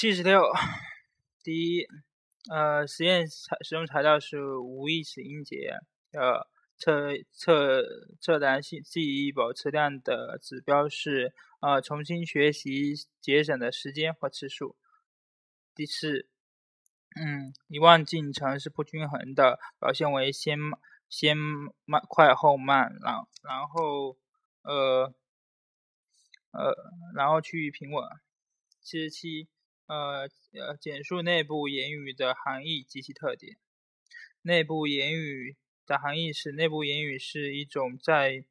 七十六，第一，呃，实验材使用材料是无意识音节，呃，测测测量记记忆保持量的指标是呃重新学习节省的时间或次数。第四，嗯，遗忘进程是不均衡的，表现为先先慢快后慢，然然后呃呃然后趋于平稳。七十七。呃呃，简述内部言语的含义及其特点。内部言语的含义是，内部言语是一种在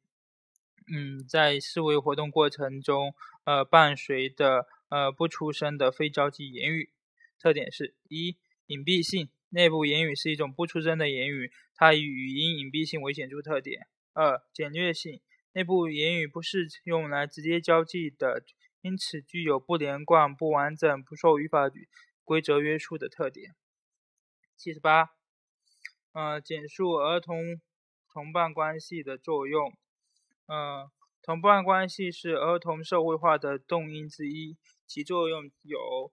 嗯在思维活动过程中呃伴随的呃不出声的非交际言语。特点是：一、隐蔽性。内部言语是一种不出声的言语，它以语音隐蔽性为显著特点。二、简略性。内部言语不是用来直接交际的。因此具有不连贯、不完整、不受语法规则约束的特点。七十八，呃，简述儿童同伴关系的作用。呃，同伴关系是儿童社会化的动因之一，其作用有：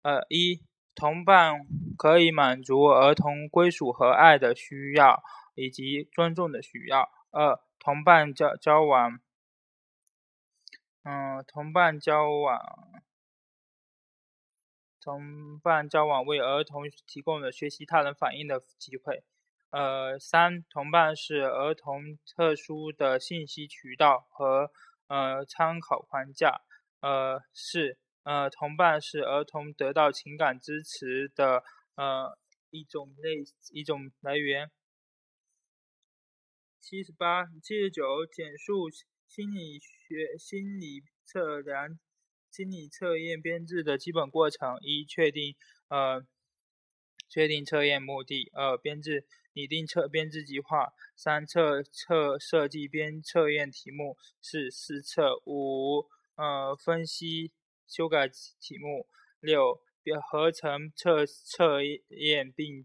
呃，一，同伴可以满足儿童归属和爱的需要，以及尊重的需要；二，同伴交交往。嗯，同伴交往，同伴交往为儿童提供了学习他人反应的机会。呃，三，同伴是儿童特殊的信息渠道和呃参考框架。呃，四，呃，同伴是儿童得到情感支持的呃一种类一种来源。七十八、七十九，简述。心理学心理测量心理测验编制的基本过程：一、确定呃确定测验目的；二、编制拟定测编制计划；三、测测设计编测验题目；四、试测；五、呃分析修改题目；六、合成测测验并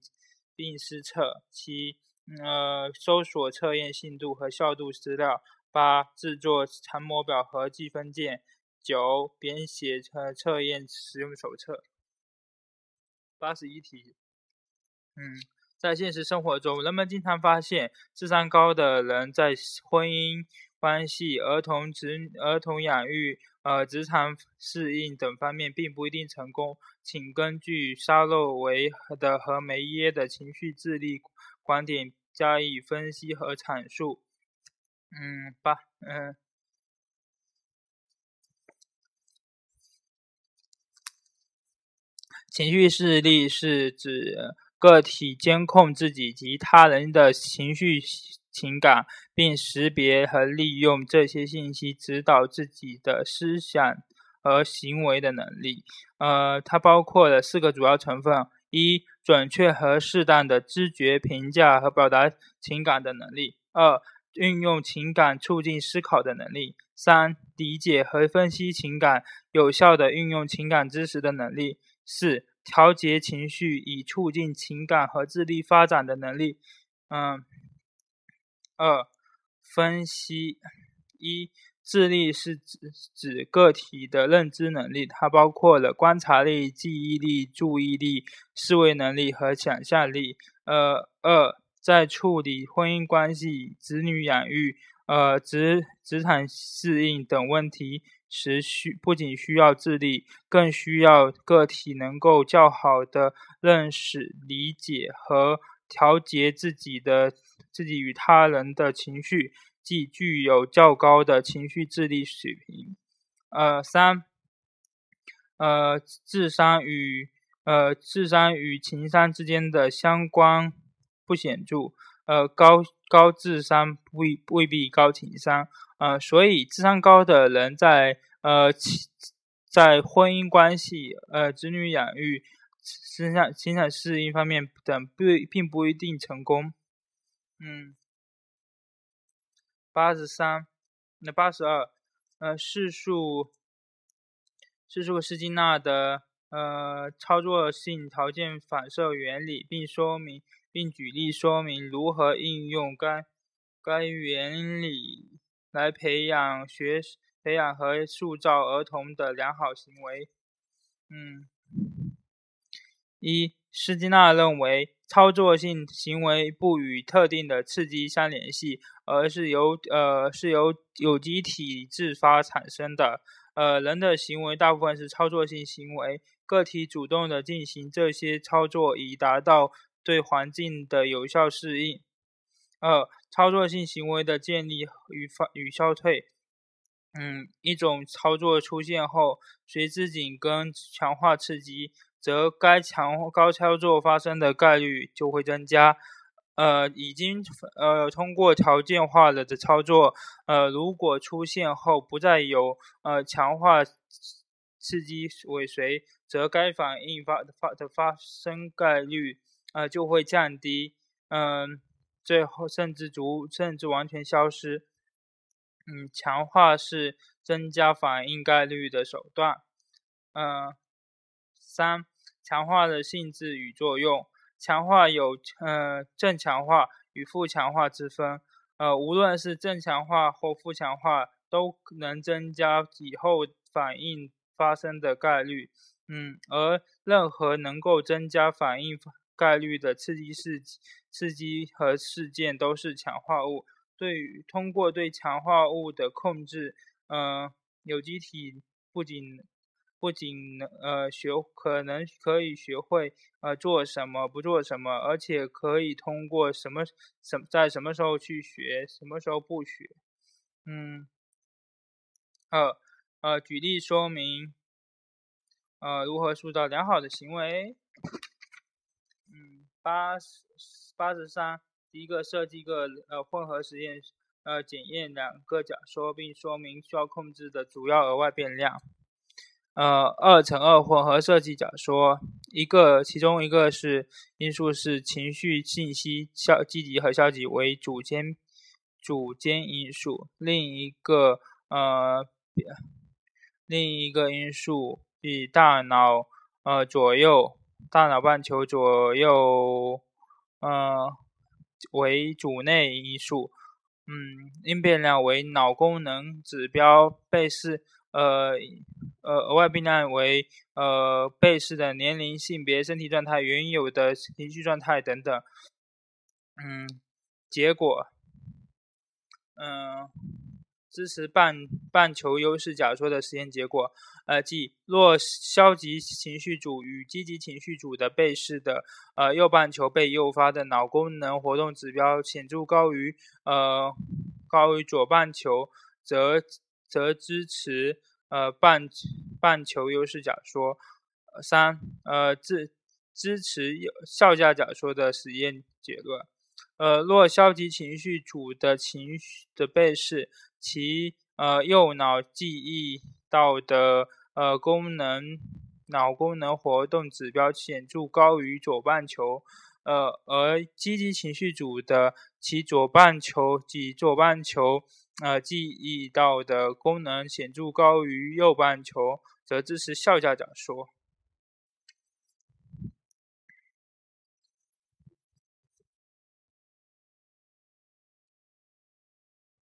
并试测；七、呃搜索测验信度和效度资料。八、制作参模表和计分件。九、编写测测验使用手册。八十一题。嗯，在现实生活中，人们经常发现，智商高的人在婚姻关系、儿童职儿童养育、呃职场适应等方面并不一定成功。请根据沙洛维的和梅耶的情绪智力观点加以分析和阐述。嗯，八，嗯，情绪视力是指个体监控自己及他人的情绪情感，并识别和利用这些信息指导自己的思想和行为的能力。呃，它包括了四个主要成分：一、准确和适当的知觉、评价和表达情感的能力；二、运用情感促进思考的能力；三、理解和分析情感，有效的运用情感知识的能力；四、调节情绪以促进情感和智力发展的能力。嗯，二、分析一，智力是指指个体的认知能力，它包括了观察力、记忆力、注意力、思维能力和想象力。呃，二。在处理婚姻关系、子女养育、呃职职场适应等问题时，需不仅需要智力，更需要个体能够较好的认识、理解和调节自己的自己与他人的情绪，即具有较高的情绪智力水平。呃，三，呃，智商与呃智商与情商之间的相关。不显著，呃，高高智商未未必高情商，呃，所以智商高的人在呃在婚姻关系、呃子女养育、身上情感适应方面等不并不一定成功。嗯，八十三，那八十二，呃，试述试述施金纳的呃操作性条件反射原理，并说明。并举例说明如何应用该该原理来培养学培养和塑造儿童的良好行为。嗯，一，施金纳认为，操作性行为不与特定的刺激相联系，而是由呃是由有机体自发产生的。呃，人的行为大部分是操作性行为，个体主动的进行这些操作，以达到对环境的有效适应。二、操作性行为的建立与发与消退。嗯，一种操作出现后，随之紧跟强化刺激，则该强高操作发生的概率就会增加。呃，已经呃通过条件化了的操作，呃，如果出现后不再有呃强化刺激尾随，则该反应发发的发生概率呃就会降低，嗯，最后甚至逐甚至完全消失。嗯，强化是增加反应概率的手段。嗯，三，强化的性质与作用。强化有呃正强化与负强化之分，呃无论是正强化或负强化，都能增加以后反应发生的概率，嗯，而任何能够增加反应概率的刺激事刺激和事件都是强化物。对于通过对强化物的控制，呃有机体不仅不仅能呃学可能可以学会呃做什么不做什么，而且可以通过什么什在什么时候去学，什么时候不学。嗯，二呃举例说明呃如何塑造良好的行为。嗯，八十八十三，第一个设计个呃混合实验，呃检验两个假说，并说明需要控制的主要额外变量。呃，二乘二混合设计假说，一个其中一个是因素是情绪信息消积极和消极为主间主间因素，另一个呃另一个因素以大脑呃左右大脑半球左右呃为主内因素，嗯，因变量为脑功能指标被试呃。呃，额外变量为呃被试的年龄、性别、身体状态、原有的情绪状态等等。嗯，结果，嗯，支持半半球优势假说的实验结果，呃，即若消极情绪组与积极情绪组的被试的呃右半球被诱发的脑功能活动指标显著高于呃高于左半球，则则支持。呃，半半球优势假说，三呃支支持效价假说的实验结论。呃，若消极情绪组的情绪的被试，其呃右脑记忆到的呃功能脑功能活动指标显著高于左半球，呃而积极情绪组的其左半球及左半球。呃，记忆到的功能显著高于右半球，则支持效价假说。